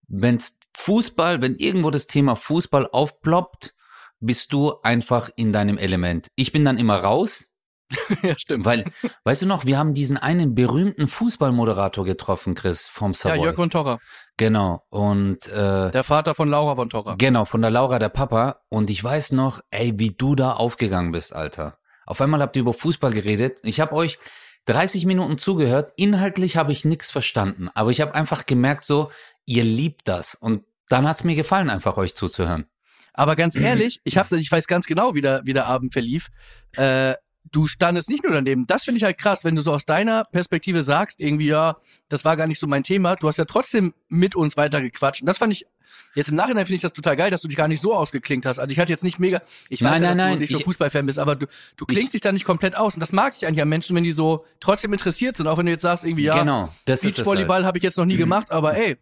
wenn's Fußball, wenn irgendwo das Thema Fußball aufploppt, bist du einfach in deinem Element. Ich bin dann immer raus, ja, stimmt. weil, weißt du noch, wir haben diesen einen berühmten Fußballmoderator getroffen, Chris, vom Ja, Savoy. Jörg von Torra, genau. Und äh, der Vater von Laura von Torra. Genau, von der Laura, der Papa. Und ich weiß noch, ey, wie du da aufgegangen bist, Alter. Auf einmal habt ihr über Fußball geredet. Ich habe euch 30 Minuten zugehört. Inhaltlich habe ich nichts verstanden. Aber ich habe einfach gemerkt, so, ihr liebt das. Und dann hat's mir gefallen, einfach euch zuzuhören. Aber ganz ehrlich, ich hab, ich weiß ganz genau, wie der, wie der Abend verlief. Äh, du standest nicht nur daneben. Das finde ich halt krass, wenn du so aus deiner Perspektive sagst, irgendwie, ja, das war gar nicht so mein Thema. Du hast ja trotzdem mit uns weitergequatscht. Und das fand ich, jetzt im Nachhinein finde ich das total geil, dass du dich gar nicht so ausgeklinkt hast. Also ich hatte jetzt nicht mega, ich weiß Nein, ja, nein, dass nein, du nicht so Fußballfan bist, aber du, du klingst dich da nicht komplett aus. Und das mag ich eigentlich an Menschen, wenn die so trotzdem interessiert sind, auch wenn du jetzt sagst, irgendwie, ja, genau, das es halt. Beachvolleyball habe ich jetzt noch nie gemacht, aber ey,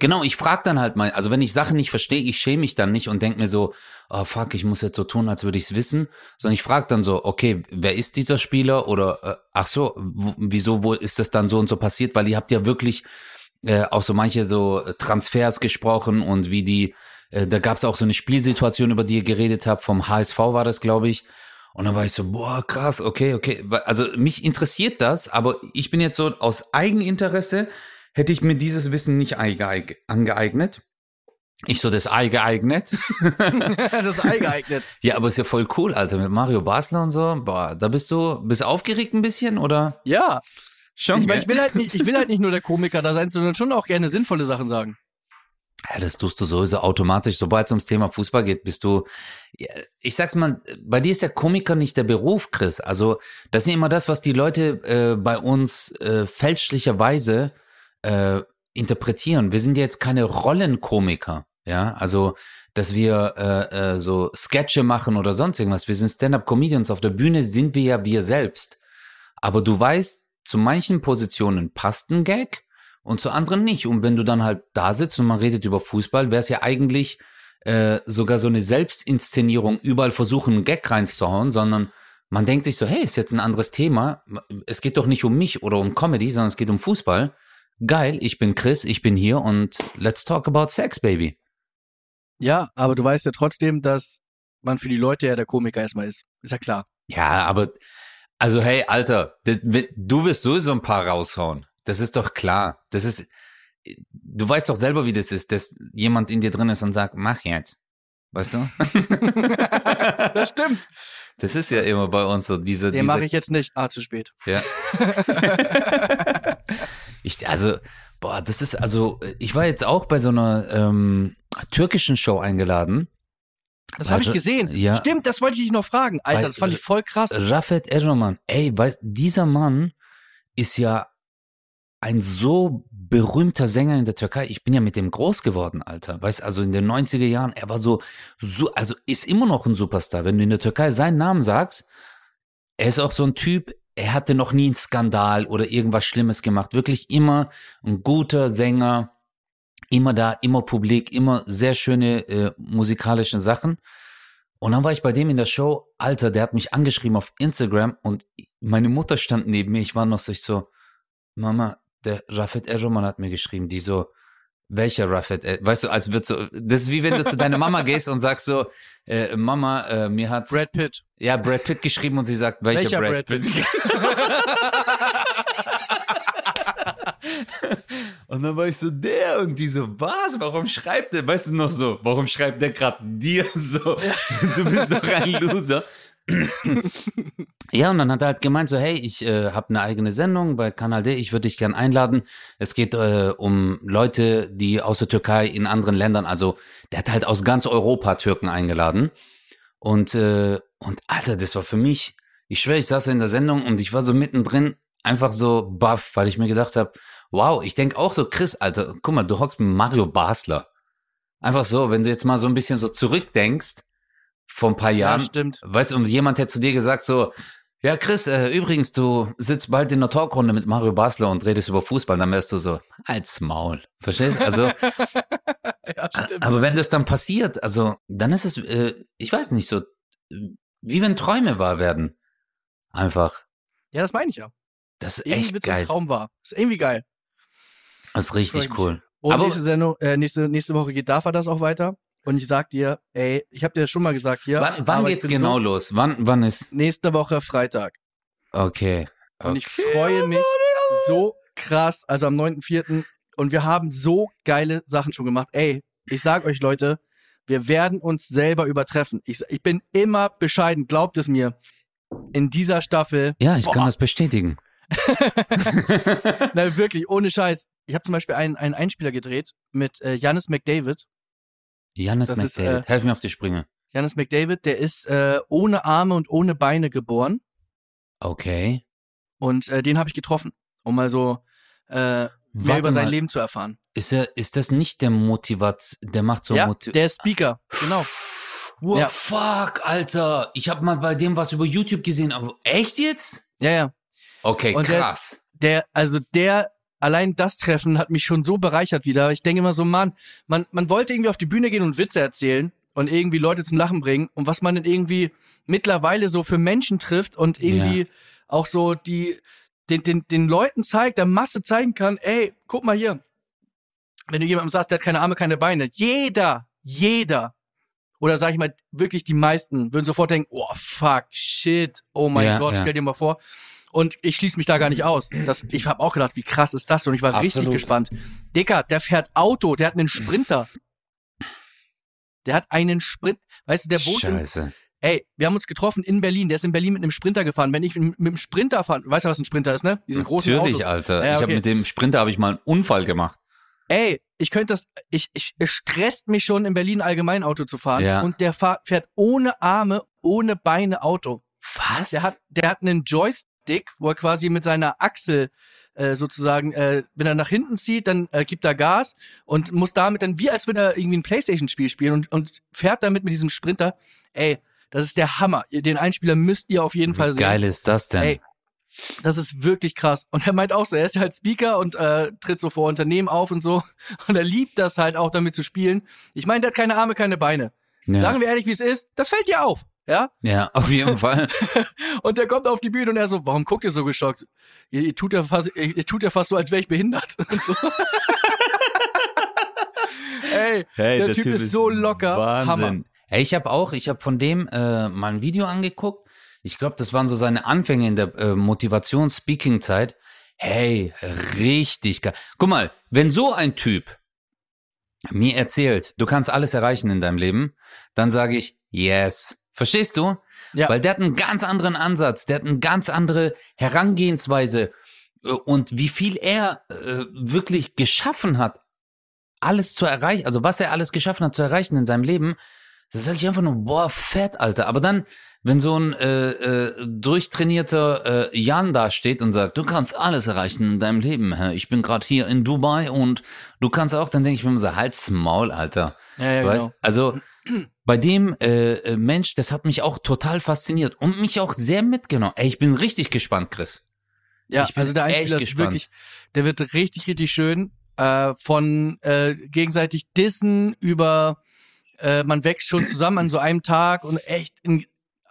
Genau, ich frag dann halt mal, also wenn ich Sachen nicht verstehe, ich schäme mich dann nicht und denk mir so, oh fuck, ich muss jetzt so tun, als würde ich's wissen, sondern ich frag dann so, okay, wer ist dieser Spieler oder äh, ach so, wieso wo ist das dann so und so passiert, weil ihr habt ja wirklich äh, auch so manche so Transfers gesprochen und wie die äh, da gab's auch so eine Spielsituation, über die ihr geredet habt, vom HSV war das, glaube ich. Und dann war ich so, boah, krass, okay, okay. Also mich interessiert das, aber ich bin jetzt so aus Eigeninteresse, hätte ich mir dieses Wissen nicht angeeignet. Ich so, das Ei geeignet. das ist eingeeignet. Ja, aber ist ja voll cool, Alter, mit Mario Basler und so. Boah, da bist du, bist aufgeregt ein bisschen, oder? Ja. Schon, Ich, meine, ich will halt nicht, ich will halt nicht nur der Komiker da sein, sondern schon auch gerne sinnvolle Sachen sagen. Ja, das tust du sowieso automatisch. Sobald es ums Thema Fußball geht, bist du, ich sag's mal, bei dir ist der Komiker nicht der Beruf, Chris. Also, das ist ja immer das, was die Leute äh, bei uns äh, fälschlicherweise äh, interpretieren. Wir sind ja jetzt keine Rollenkomiker, ja, also, dass wir äh, äh, so Sketche machen oder sonst irgendwas. Wir sind Stand-up-Comedians. Auf der Bühne sind wir ja wir selbst. Aber du weißt, zu manchen Positionen passt ein Gag und zu anderen nicht. Und wenn du dann halt da sitzt und man redet über Fußball, wäre es ja eigentlich äh, sogar so eine Selbstinszenierung, überall versuchen, einen Gag reinzuhauen, sondern man denkt sich so, hey, ist jetzt ein anderes Thema. Es geht doch nicht um mich oder um Comedy, sondern es geht um Fußball. Geil, ich bin Chris, ich bin hier und let's talk about sex, baby. Ja, aber du weißt ja trotzdem, dass man für die Leute ja der Komiker erstmal ist. Ist ja klar. Ja, aber also hey, Alter, du wirst sowieso ein paar raushauen. Das ist doch klar. Das ist, du weißt doch selber, wie das ist, dass jemand in dir drin ist und sagt, mach jetzt. Weißt du? Das stimmt. Das ist ja immer bei uns so, diese, Den diese mache ich jetzt nicht. Ah, zu spät. Ja. ich, also, boah, das ist, also, ich war jetzt auch bei so einer ähm, türkischen Show eingeladen. Das habe ich Warte, gesehen. ja. Stimmt, das wollte ich dich noch fragen. Alter, Weil- das fand ich voll krass. Rafet Erroman. Ey, weißt, dieser Mann ist ja ein so berühmter Sänger in der Türkei. Ich bin ja mit dem groß geworden, Alter. Weißt, also in den 90er Jahren, er war so, so, also ist immer noch ein Superstar. Wenn du in der Türkei seinen Namen sagst, er ist auch so ein Typ, er hatte noch nie einen Skandal oder irgendwas Schlimmes gemacht. Wirklich immer ein guter Sänger, immer da, immer publik, immer sehr schöne äh, musikalische Sachen. Und dann war ich bei dem in der Show, Alter, der hat mich angeschrieben auf Instagram und meine Mutter stand neben mir. Ich war noch so, ich so, Mama, der Rafet Erroman hat mir geschrieben, die so, welcher Rafet, Er- weißt du, als wird so, das ist wie wenn du zu deiner Mama gehst und sagst so, äh, Mama, äh, mir hat, Brad Pitt. ja, Brad Pitt geschrieben und sie sagt, welcher, Welcher Brad, Brad Pitt? und dann war ich so, der und die so, was, warum schreibt der, weißt du noch so, warum schreibt der gerade dir so, du bist doch ein Loser. Ja, und dann hat er halt gemeint so, hey, ich äh, habe eine eigene Sendung bei Kanal D, ich würde dich gern einladen. Es geht äh, um Leute, die aus der Türkei in anderen Ländern, also der hat halt aus ganz Europa Türken eingeladen. Und, äh, und Alter, das war für mich, ich schwöre, ich saß in der Sendung und ich war so mittendrin einfach so baff, weil ich mir gedacht habe, wow, ich denk auch so, Chris, Alter, guck mal, du hockst mit Mario Basler. Einfach so, wenn du jetzt mal so ein bisschen so zurückdenkst, vor ein paar Ja, Jahren, stimmt. Weißt du, jemand hätte zu dir gesagt so, ja Chris, äh, übrigens, du sitzt bald in der Talkrunde mit Mario Basler und redest über Fußball, dann wärst du so, als Maul. Verstehst? Also, Ja, aber wenn das dann passiert, also, dann ist es, äh, ich weiß nicht, so, wie wenn Träume wahr werden. Einfach. Ja, das meine ich ja. Das ist Irgendwie echt so ein geil. Traum wahr. Ist irgendwie geil. Das ist richtig cool. Und Aber- nächste Sendung, äh, nächste, nächste Woche geht DAFA das auch weiter. Und ich sag dir, ey, ich habe dir schon mal gesagt hier. wann wann geht's genau So, los? Wann, wann ist? nächste Woche Freitag. Okay. Und ich Okay. freue mich so krass, also am 9.4. Und wir haben so geile Sachen schon gemacht. Ey, ich sag euch Leute, wir werden uns selber übertreffen. Ich, ich bin immer bescheiden, glaubt es mir. In dieser Staffel, Ja, ich kann Boah. das bestätigen. na wirklich, ohne Scheiß. Ich habe zum Beispiel einen, einen Einspieler gedreht mit äh, Janis McDavid. Janis Das ist, McDavid, äh, helf mir auf die Sprünge. Janis McDavid, der ist äh, ohne Arme und ohne Beine geboren. Okay. Und äh, den habe ich getroffen, um mal so äh, mehr Warte über sein mal. Leben zu erfahren. Ist er, ist das nicht der Motivat, der macht so ja, Motiv der ist Speaker, genau. What Ja. fuck, Alter. Ich habe mal bei dem was über YouTube gesehen, aber echt jetzt? Ja, ja. Okay, Und der krass. Der, also der, allein das Treffen hat mich schon so bereichert wieder. Ich denke immer so, Mann, man, man wollte irgendwie auf die Bühne gehen und Witze erzählen und irgendwie Leute zum Lachen bringen und was man dann irgendwie mittlerweile so für Menschen trifft und irgendwie auch so die, den, den, den Leuten zeigt, der Masse zeigen kann, ey, guck mal hier. Wenn du jemandem sagst, der hat keine Arme, keine Beine, jeder, jeder, oder sag ich mal, wirklich die meisten würden sofort denken, oh fuck, shit, oh mein Ja, Gott, ja. stell dir mal vor. Und ich schließe mich da gar nicht aus. Das, ich habe auch gedacht, wie krass ist das? Und ich war richtig Absolut. gespannt. Dicker, der fährt Auto, der hat einen Sprinter. Der hat einen Sprint, weißt du, der wohnt in, Scheiße. ey, wir haben uns getroffen in Berlin, der ist in Berlin mit einem Sprinter gefahren. Wenn ich mit, mit dem Sprinter fahre, weißt du, was ein Sprinter ist, ne? Diese großen Natürlich, Autos. Alter. Ja, Ich habe okay. mit dem Sprinter habe ich mal einen Unfall gemacht. Ey, ich könnte das, ich, ich, es stresst mich schon in Berlin allgemein Auto zu fahren. Ja. Und der fahr, fährt ohne Arme, ohne Beine Auto. Was? Der hat, der hat einen Joystick, wo er quasi mit seiner Achsel äh, sozusagen, äh, wenn er nach hinten zieht, dann äh, gibt er Gas und muss damit dann, wie als würde er irgendwie ein Playstation-Spiel spielen und, und fährt damit mit diesem Sprinter. Ey, das ist der Hammer. Den Einspieler müsst ihr auf jeden Fall Wie sehen. geil ist das denn? Ey, das ist wirklich krass. Und er meint auch so, er ist halt Speaker und äh, tritt so vor Unternehmen auf und so. Und er liebt das halt auch damit zu spielen. Ich meine, der hat keine Arme, keine Beine. ja. Sagen wir ehrlich, wie es ist. Das fällt dir auf. Ja? ja, auf jeden Fall. Und der kommt auf die Bühne und er so, warum guckt ihr so geschockt? Ihr, ihr, tut, ja fast, ihr, ihr tut ja fast so, als wäre ich behindert. Und so. Ey, Hey, der, Typ, ist so locker. Hammer. Hey, ich habe auch, ich habe von dem äh, mal ein Video angeguckt. Ich glaube, das waren so seine Anfänge in der äh, Motivations-Speaking-Zeit. Hey, richtig geil. Guck mal, wenn so ein Typ mir erzählt, du kannst alles erreichen in deinem Leben, dann sage ich, yes. Verstehst du? Ja. Weil der hat einen ganz anderen Ansatz, der hat eine ganz andere Herangehensweise äh, und wie viel er äh, wirklich geschaffen hat, alles zu erreichen, also was er alles geschaffen hat zu erreichen in seinem Leben, das sage ich einfach nur, boah, fett, Alter. Aber dann, wenn so ein äh, äh, durchtrainierter äh, Jan da steht und sagt, du kannst alles erreichen in deinem Leben, ich bin gerade hier in Dubai und du kannst auch, dann denke ich mir immer so, halt's Maul, Alter. Ja, ja, weißt? genau. Also bei dem äh, äh, Mensch, das hat mich auch total fasziniert und mich auch sehr mitgenommen. Ey, ich bin richtig gespannt, Chris. Ja, Ich bin also der Einspieler ist gespannt. wirklich, der wird richtig, richtig schön. Äh, von äh, gegenseitig Dissen über äh, man wächst schon zusammen an so einem Tag und echt ein,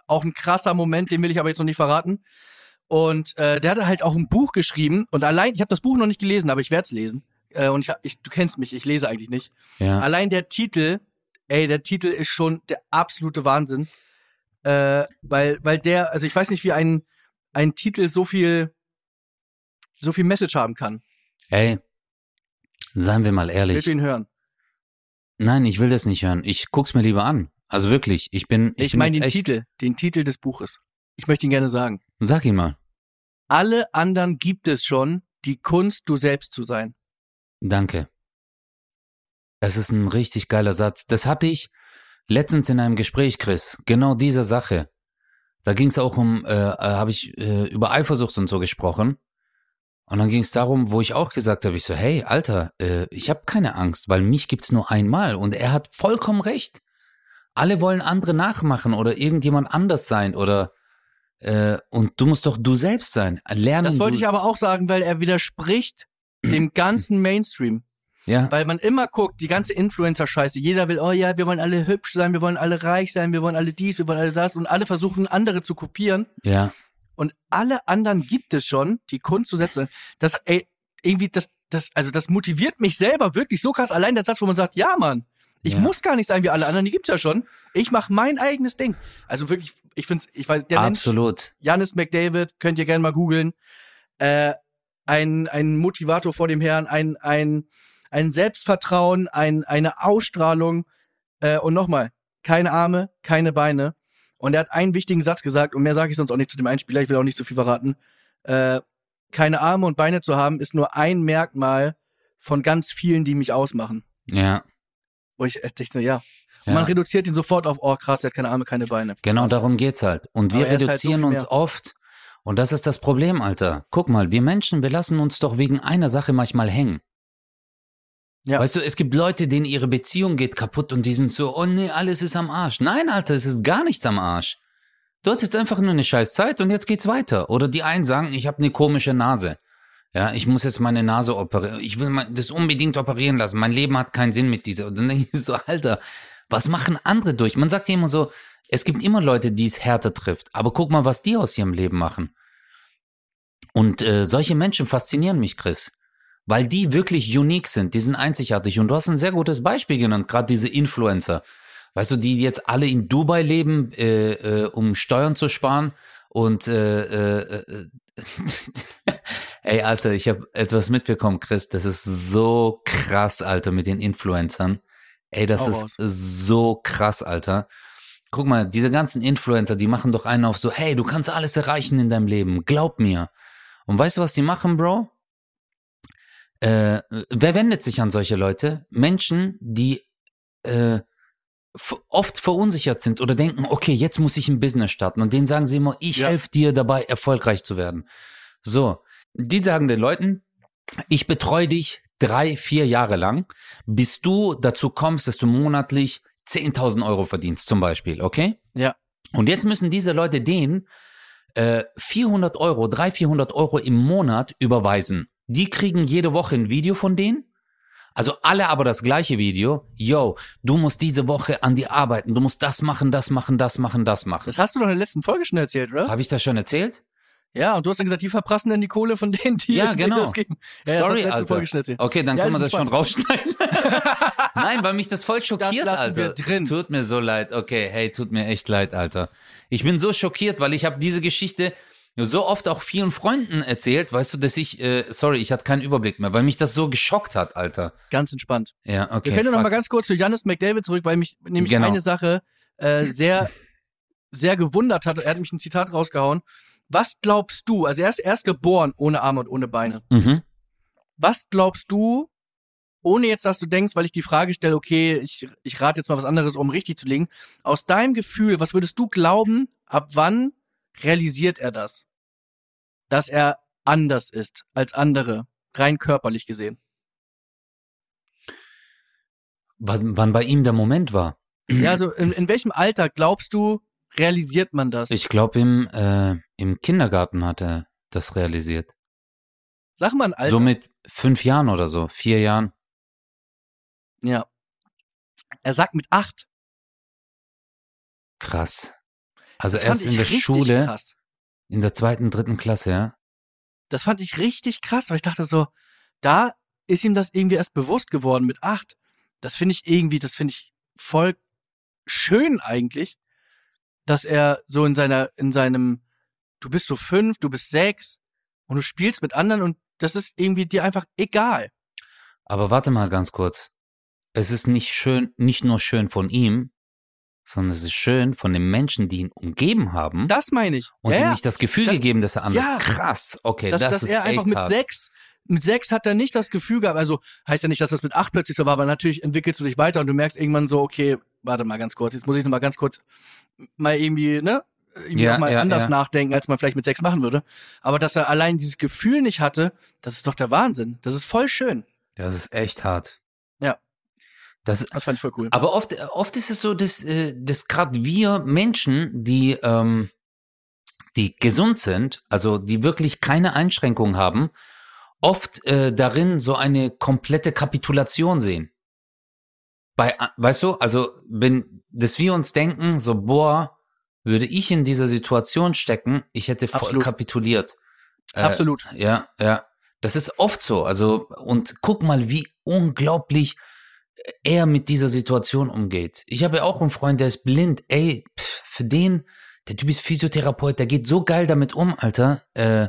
auch ein krasser Moment, den will ich aber jetzt noch nicht verraten. Und äh, der hat halt auch ein Buch geschrieben und allein, ich habe das Buch noch nicht gelesen, aber ich werde es lesen. Äh, und ich, hab- ich, du kennst mich, ich lese eigentlich nicht. Ja. Allein der Titel, ey, der Titel ist schon der absolute Wahnsinn. Äh, weil, weil der, also ich weiß nicht, wie ein, ein Titel so viel, so viel Message haben kann. Ey, seien wir mal ehrlich. Willst du ihn hören? Nein, ich will das nicht hören. Ich guck's mir lieber an. Also wirklich, ich bin. Ich, Ich, meine den echt, Titel, den Titel des Buches. Ich möchte ihn gerne sagen. Sag ihn mal. Alle anderen gibt es schon, die Kunst, du selbst zu sein. Danke. Es ist ein richtig geiler Satz. Das hatte ich letztens in einem Gespräch, Chris. Genau diese Sache. Da ging es auch um, äh, äh, habe ich äh, über Eifersucht und so gesprochen. Und dann ging es darum, wo ich auch gesagt habe, ich so, hey, Alter, äh, ich habe keine Angst, weil mich gibt's nur einmal. Und er hat vollkommen recht. Alle wollen andere nachmachen oder irgendjemand anders sein oder äh, und du musst doch du selbst sein. Lernen. Das wollte ich aber auch sagen, weil er widerspricht dem ganzen Mainstream. Ja, Weil man immer guckt, die ganze Influencer-Scheiße, jeder will, oh ja, wir wollen alle hübsch sein, wir wollen alle reich sein, wir wollen alle dies, wir wollen alle das und alle versuchen, andere zu kopieren. ja. Und alle anderen gibt es schon, die Kunst zu setzen. Das, ey, irgendwie, das, das, also das motiviert mich selber wirklich so krass. Allein der Satz, wo man sagt, ja, Mann, ich Ja. muss gar nicht sein wie alle anderen, die gibt's ja schon. Ich mache mein eigenes Ding. Also wirklich, ich find's, ich weiß, der Mensch, Absolut. Janis McDavid, könnt ihr gerne mal googeln. Äh, ein, ein Motivator vor dem Herrn, ein, ein, ein Selbstvertrauen, ein, eine Ausstrahlung. Äh, und nochmal, keine Arme, keine Beine. Und er hat einen wichtigen Satz gesagt, und mehr sage ich sonst auch nicht zu dem Einspieler, ich will auch nicht zu viel verraten. Äh, keine Arme und Beine zu haben, ist nur ein Merkmal von ganz vielen, die mich ausmachen. Ja. Wo ich echt dachte, ja. Und ja. man reduziert ihn sofort auf, oh krass, er hat keine Arme, keine Beine. Genau Krass. darum geht's halt. Und wir er ist halt so reduzieren uns oft. Und das ist das Problem, Alter. Guck mal, wir Menschen, wir lassen uns doch wegen einer Sache manchmal hängen. Ja. Weißt du, es gibt Leute, denen ihre Beziehung geht kaputt und die sind so, oh nee, alles ist am Arsch. Nein, Alter, es ist gar nichts am Arsch. Du hast jetzt einfach nur eine scheiß Zeit und jetzt geht's weiter. Oder die einen sagen, ich habe eine komische Nase. Ja, ich muss jetzt meine Nase operieren. Ich will das unbedingt operieren lassen. Mein Leben hat keinen Sinn mit dieser. Und dann denke ich so, Alter, was machen andere durch? Man sagt ja immer so, es gibt immer Leute, die es härter trifft. Aber guck mal, was die aus ihrem Leben machen. Und äh, solche Menschen faszinieren mich, Chris. Weil die wirklich unique sind, die sind einzigartig. Und du hast ein sehr gutes Beispiel genannt, gerade diese Influencer. Weißt du, die jetzt alle in Dubai leben, äh, äh, um Steuern zu sparen. Und äh, äh, ey, Alter, ich habe etwas mitbekommen, Chris. Das ist so krass, Alter, mit den Influencern. Ey, das Hau ist so krass, Alter. Guck mal, diese ganzen Influencer, die machen doch einen auf so, hey, du kannst alles erreichen in deinem Leben, glaub mir. Und weißt du, was die machen, Bro? Äh, wer wendet sich an solche Leute? Menschen, die äh, oft verunsichert sind oder denken, okay, jetzt muss ich ein Business starten. Und denen sagen sie immer, ich Ja. helfe dir dabei, erfolgreich zu werden. So, die sagen den Leuten, ich betreue dich drei, vier Jahre lang, bis du dazu kommst, dass du monatlich 10.000 Euro verdienst, zum Beispiel, okay? Ja. Und jetzt müssen diese Leute denen äh, 400 Euro, 300, 400 Euro im Monat überweisen. Die kriegen jede Woche ein Video von denen. Also alle aber das gleiche Video. Yo, du musst diese Woche an dir arbeiten. Du musst das machen, das machen, das machen, das machen. Das hast du doch in der letzten Folge schon erzählt, oder? Habe ich das schon erzählt? Ja, und du hast dann gesagt, die verprassen dann die Kohle von denen, die Ja, die genau. das geben. Ja, das Sorry, letzte Alter. Okay, dann Ja, können wir das das ist schon rausschneiden. Nein, weil mich das voll schockiert, wir Alter. drin. Tut mir so leid. Okay, hey, tut mir echt leid, Alter. Ich bin so schockiert, weil ich habe diese Geschichte so oft auch vielen Freunden erzählt, weißt du, dass ich, äh, sorry, ich hatte keinen Überblick mehr, weil mich das so geschockt hat, Alter. Ganz entspannt. Ja, okay. Wir können noch fuck. mal ganz kurz zu Janis McDavid zurück, weil mich nämlich Genau. eine Sache äh, sehr, sehr gewundert hat. Er hat mich ein Zitat rausgehauen. Was glaubst du, also er ist erst geboren ohne Arme und ohne Beine. Mhm. Was glaubst du, ohne jetzt, dass du denkst, weil ich die Frage stelle, okay, ich, ich rate jetzt mal was anderes, um richtig zu liegen, aus deinem Gefühl, was würdest du glauben, ab wann realisiert er das? Dass er anders ist als andere, rein körperlich gesehen. Wann, wann bei ihm der Moment war? Ja, also in, in welchem Alter glaubst du, realisiert man das? Ich glaube, im, äh, im Kindergarten hat er das realisiert. Sag mal ein Alter. So mit fünf Jahren oder so, vier Jahren. ja. Er sagt mit acht. Krass. Also Das erst in der Schule, Krass. in der zweiten, dritten Klasse, ja. Das fand ich richtig krass, weil ich dachte so, da ist ihm das irgendwie erst bewusst geworden mit acht. Das finde ich irgendwie, das finde ich voll schön eigentlich, dass er so in seiner, in seinem, du bist so fünf, du bist sechs und du spielst mit anderen und das ist irgendwie dir einfach egal. Aber warte mal ganz kurz. Es ist nicht schön, nicht nur schön von ihm, sondern es ist schön von den Menschen, die ihn umgeben haben Das meine ich. und ja, ihm nicht das Gefühl Das- gegeben, dass er anders Ja. Krass, okay, dass, das dass ist er einfach mit hart. sechs, mit sechs hat er nicht das Gefühl gehabt, also heißt ja nicht, dass das mit acht plötzlich so war, aber natürlich entwickelst du dich weiter und du merkst irgendwann so, okay, warte mal ganz kurz, jetzt muss ich noch mal ganz kurz mal irgendwie, ne, irgendwie Ja, mal ja, anders ja. nachdenken, als man vielleicht mit sechs machen würde. Aber dass er allein dieses Gefühl nicht hatte, das ist doch der Wahnsinn. Das ist voll schön. Das ist echt hart. Das, Das fand ich voll cool. aber oft, oft ist es so, dass, äh, dass gerade wir Menschen, die, ähm, die gesund sind, also die wirklich keine Einschränkungen haben, oft äh, darin so eine komplette Kapitulation sehen. Bei, weißt du, also wenn, dass wir uns denken, so, boah, würde ich in dieser Situation stecken, ich hätte voll Absolut. kapituliert. Äh, Absolut. Ja, ja. Das ist oft so. Also, und guck mal, wie unglaublich er mit dieser Situation umgeht. Ich habe ja auch einen Freund, der ist blind. Ey, pff, für den, der Typ ist Physiotherapeut, der geht so geil damit um, Alter. Äh,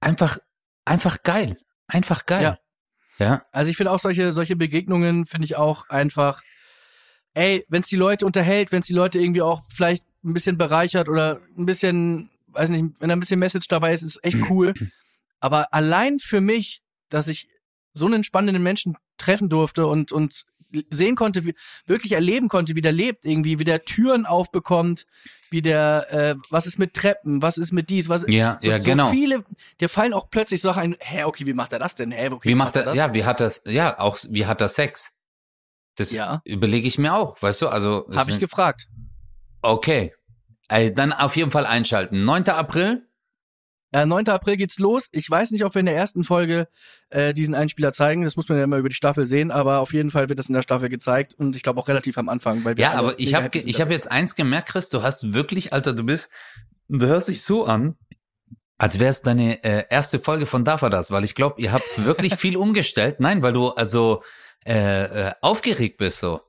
einfach, einfach geil. Einfach geil. Ja. Ja. Also ich finde auch solche, solche Begegnungen finde ich auch einfach, ey, wenn es die Leute unterhält, wenn es die Leute irgendwie auch vielleicht ein bisschen bereichert oder ein bisschen, weiß nicht, wenn da ein bisschen Message dabei ist, ist echt cool. Aber allein für mich, dass ich so einen spannenden Menschen treffen durfte und, und sehen konnte, wie, wirklich erleben konnte, wie der lebt, irgendwie, wie der Türen aufbekommt, wie der, äh, was ist mit Treppen, was ist mit dies, was Ja, so, ja, genau. So viele, dir fallen auch plötzlich Sachen ein, hä, okay, wie macht er das denn? Hä, okay, Wie macht er, das? ja, wie hat das, ja, auch, wie hat er Sex? Das Ja. überlege ich mir auch, weißt du, also. Habe ich gefragt. Okay. Ey, dann auf jeden Fall einschalten. 9. April. Äh, 9. April geht's los. Ich weiß nicht, ob wir in der ersten Folge äh, diesen Einspieler zeigen. Das muss man ja immer über die Staffel sehen, aber auf jeden Fall wird das in der Staffel gezeigt und ich glaube auch relativ am Anfang. Weil wir Ja, aber ich habe ich hab jetzt eins gemerkt, Chris, du hast wirklich, Alter, du bist, du hörst dich so an, als wäre es deine äh, erste Folge von Darf er das, weil ich glaube, ihr habt wirklich viel umgestellt. Nein, weil du also äh, äh, aufgeregt bist so.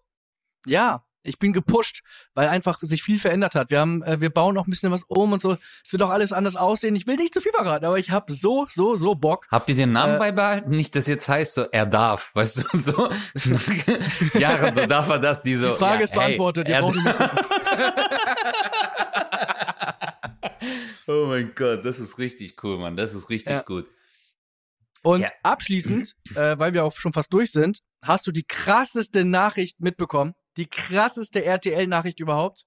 Ja, ich bin gepusht, weil einfach sich viel verändert hat. Wir haben, äh, wir bauen auch ein bisschen was um und so. Es wird auch alles anders aussehen. Ich will nicht zu viel verraten, aber ich habe so, so, so Bock. Habt ihr den Namen Äh, beibehalten? Nicht, dass jetzt heißt so, er darf, weißt du, so nach Jahren so darf er das, die so. Die Frage ja, ist beantwortet. Ey, Ihr braucht nicht mehr oh mein Gott, das ist richtig cool, Mann. Das ist richtig Ja. gut. Und Ja. abschließend, äh, weil wir auch schon fast durch sind, hast du die krasseste Nachricht mitbekommen. Die krasseste RTL-Nachricht überhaupt.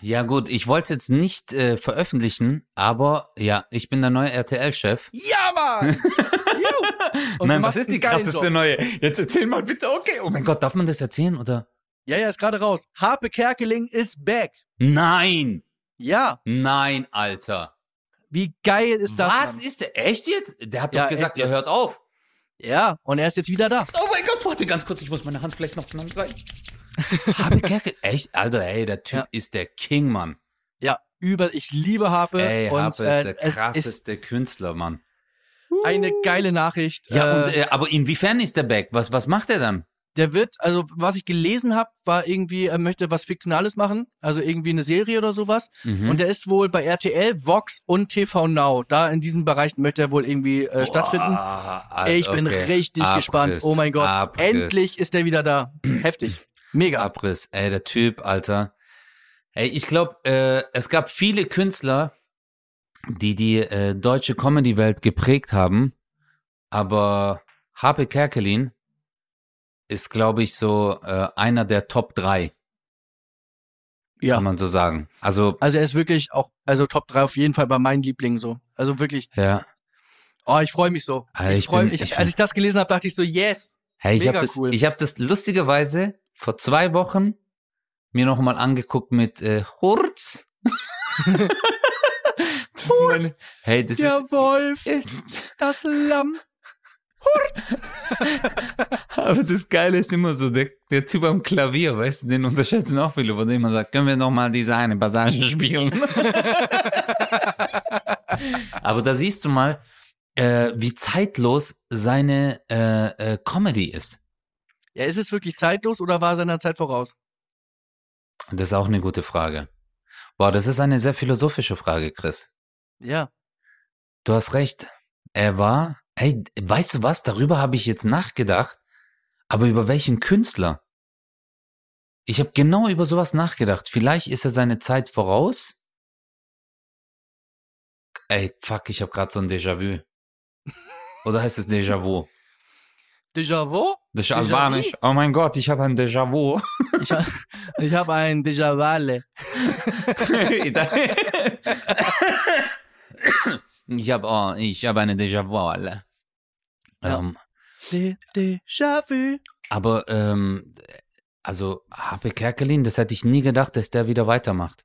Ja gut, ich wollte es jetzt nicht äh, veröffentlichen, aber ja, ich bin der neue RTL-Chef. Ja, Mann! Nein, was ist die krasseste Job. neue? Jetzt erzähl mal bitte, okay. Oh mein Gott, darf man das erzählen oder? Ja, ja, ist gerade raus. Harpe Kerkeling ist back. Nein, Ja, nein, Alter. wie geil ist das? Was Mann? ist der? Echt jetzt? Der hat Ja, doch gesagt, er hört auf. Ja, und er ist jetzt wieder da. Oh warte ganz kurz, ich muss meine Hand vielleicht noch zusammenreichen. Habe Kerke, echt, Alter, ey, der Typ Ja. ist der King, Mann. Ja, über, ich liebe Harpe. Ey, und, Harpe äh, ist der es ist krasseste Künstler, Mann. eine geile Nachricht. Ja, äh, und, äh, aber inwiefern ist der back? Was, was macht er dann? Der wird, also was ich gelesen habe, war irgendwie, er möchte was Fiktionales machen, also irgendwie eine Serie oder sowas. Mhm. Und der ist wohl bei RTL, Vox und TV Now. Da in diesen Bereichen möchte er wohl irgendwie äh, stattfinden. Boah, Alter, ich bin okay. richtig Abriss, gespannt. Oh mein Gott, Abriss. endlich ist er wieder da. Heftig. Mega. Abriss, ey, der Typ, Alter. Ey, ich glaube, äh, es gab viele Künstler, die die äh, deutsche Comedy-Welt geprägt haben, aber Harpe Kerkelin ist, glaube ich, so äh, einer der Top 3, Ja. kann man so sagen. Also, Also er ist wirklich auch, also Top 3 auf jeden Fall bei meinen Lieblingen so. Also wirklich, ja. oh, ich freue mich so. Alter, ich ich freue mich. ich als ich das gelesen habe, dachte ich so, yes. Hey, ich habe das, cool. ich hab das lustigerweise vor zwei Wochen mir noch mal angeguckt mit äh, Hurz. das ist meine, hey, das Der ist, Wolf, das Lamm. Aber das Geile ist immer so, der, der Typ am Klavier, weißt du, den unterschätzen auch viele, von dem man sagt, können wir noch mal diese eine Passage spielen? aber da siehst du mal, äh, wie zeitlos seine äh, äh, Comedy ist. Ja, ist es wirklich zeitlos oder war er seiner Zeit voraus? Das ist auch eine gute Frage. Wow, das ist eine sehr philosophische Frage, Chris. Ja. Du hast recht. Er war, hey, weißt du was? Darüber habe ich jetzt nachgedacht. Aber über welchen Künstler? Ich habe genau über sowas nachgedacht. Vielleicht ist er seine Zeit voraus. Ey, fuck, ich habe gerade so ein Déjà-vu. Oder heißt es Déjà-vu? Déjà-vu? Das ist albanisch. Oh mein Gott, ich habe ein Déjà-vu. Ich, ha- ich habe ein Déjà-vale. ich habe oh, ich habe eine Déjà-vu. Ja. Ähm, De- Déjà-vu. Aber, ähm, also, Happe Kerkelin, das hätte ich nie gedacht, dass der wieder weitermacht.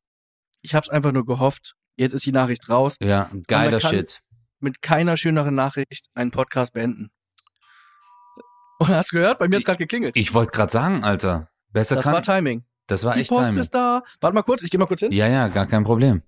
Ich habe es einfach nur gehofft. Jetzt ist die Nachricht raus. Ja, geiler kann- Shit. Mit keiner schöneren Nachricht einen Podcast beenden. Und hast du gehört? Bei mir hat's gerade geklingelt. Ich wollte gerade sagen, Alter, besser das kann. war Timing. das war Die echt Post Timing. ist da. Warte mal kurz, ich gehe mal kurz hin. Ja, ja, gar kein Problem.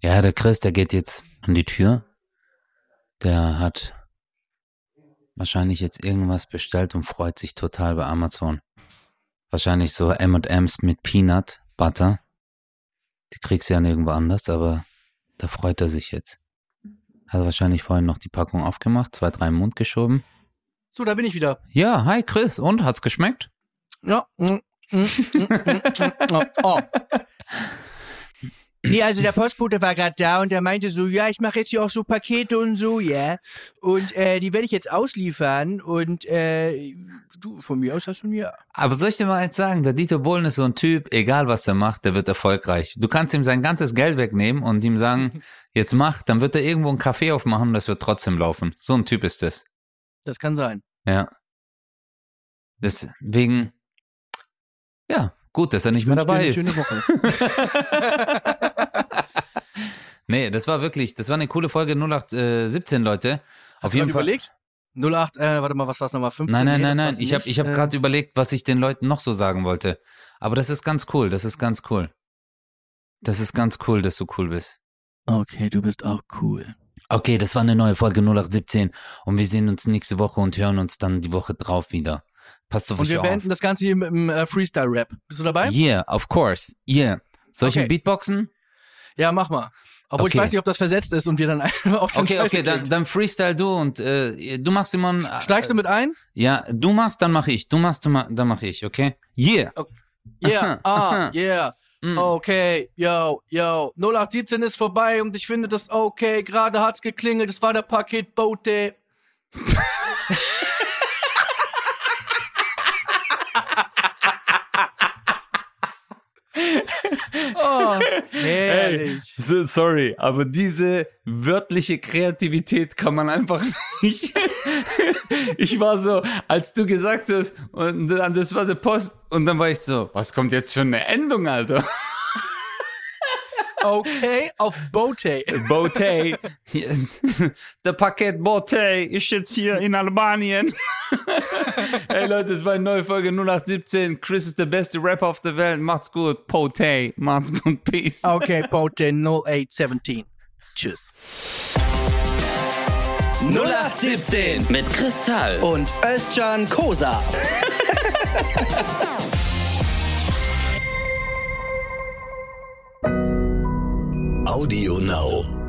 Ja, der Chris, der geht jetzt an die Tür. Der hat wahrscheinlich jetzt irgendwas bestellt und freut sich total bei Amazon. Wahrscheinlich so M&M's mit Peanut Butter. Die kriegst du ja nirgendwo anders, aber da freut er sich jetzt. Hat wahrscheinlich vorhin noch die Packung aufgemacht, zwei, drei im Mund geschoben. So, da bin ich wieder. Ja, hi Chris, und hat's geschmeckt? Ja. Mm, mm, mm, mm, mm, oh. Nee, also der Postbote war gerade da und der meinte so, ja, ich mache jetzt hier auch so Pakete und so, ja. Und äh, die werde ich jetzt ausliefern und äh, du, von mir aus hast du mir. Aber soll ich dir mal eins sagen, der Dieter Bohlen ist so ein Typ, egal was er macht, der wird erfolgreich. Du kannst ihm sein ganzes Geld wegnehmen und ihm sagen, jetzt mach, dann wird er irgendwo einen Café aufmachen und das wird trotzdem laufen. So ein Typ ist das. Das kann sein. Ja. Deswegen, ja, gut, dass er nicht Ich mehr dabei ist. schöne Woche. nee, das war wirklich, das war eine coole Folge 0817, Leute. Auf Hast du jeden Fall. überlegt? 08, äh, warte mal, was war's nochmal? 15? Nein, nein, Nee, nein, nein. Ich habe ich hab Äh, gerade überlegt, was ich den Leuten noch so sagen wollte. Aber das ist ganz cool. Das ist ganz cool. Das ist ganz cool, dass du cool bist. Okay, du bist auch cool. Okay, das war eine neue Folge 0817 und wir sehen uns nächste Woche und hören uns dann die Woche drauf wieder. Passt auf Und wir auf. beenden das Ganze hier mit dem äh, Freestyle-Rap. Bist du dabei? Yeah, of course. Yeah. Soll ich Okay. ein Beatboxen? Ja, mach mal. Obwohl Okay. ich weiß nicht, ob das versetzt ist und wir dann einfach auf Okay, Scheiß okay, dann, dann freestyle du und äh, du machst immer ein, Steigst du mit ein? Ja, du machst, dann mach ich. Du machst, du ma dann mach ich, okay? Yeah. Yeah, ah, yeah. Mm. Okay, yo, yo. 0817 ist vorbei und ich finde das okay. Gerade hat's geklingelt, es war der Paketbote. oh, herrlich. So, sorry, aber diese wörtliche Kreativität kann man einfach nicht. ich war so, als du gesagt hast, und dann, das war der Post, und dann war ich so, was kommt jetzt für eine Endung, Alter? Okay, auf Bote. Bote. Der Paket Bote ist jetzt hier in Albanien. hey Leute, es war eine neue Folge 0817. Chris ist der beste Rapper auf der Welt. Macht's gut. Pote. Macht's gut. Peace. Okay, Bote 0817. Tschüss. 0817 Mit Kristall. Und Özcan Kosa. Audio Now.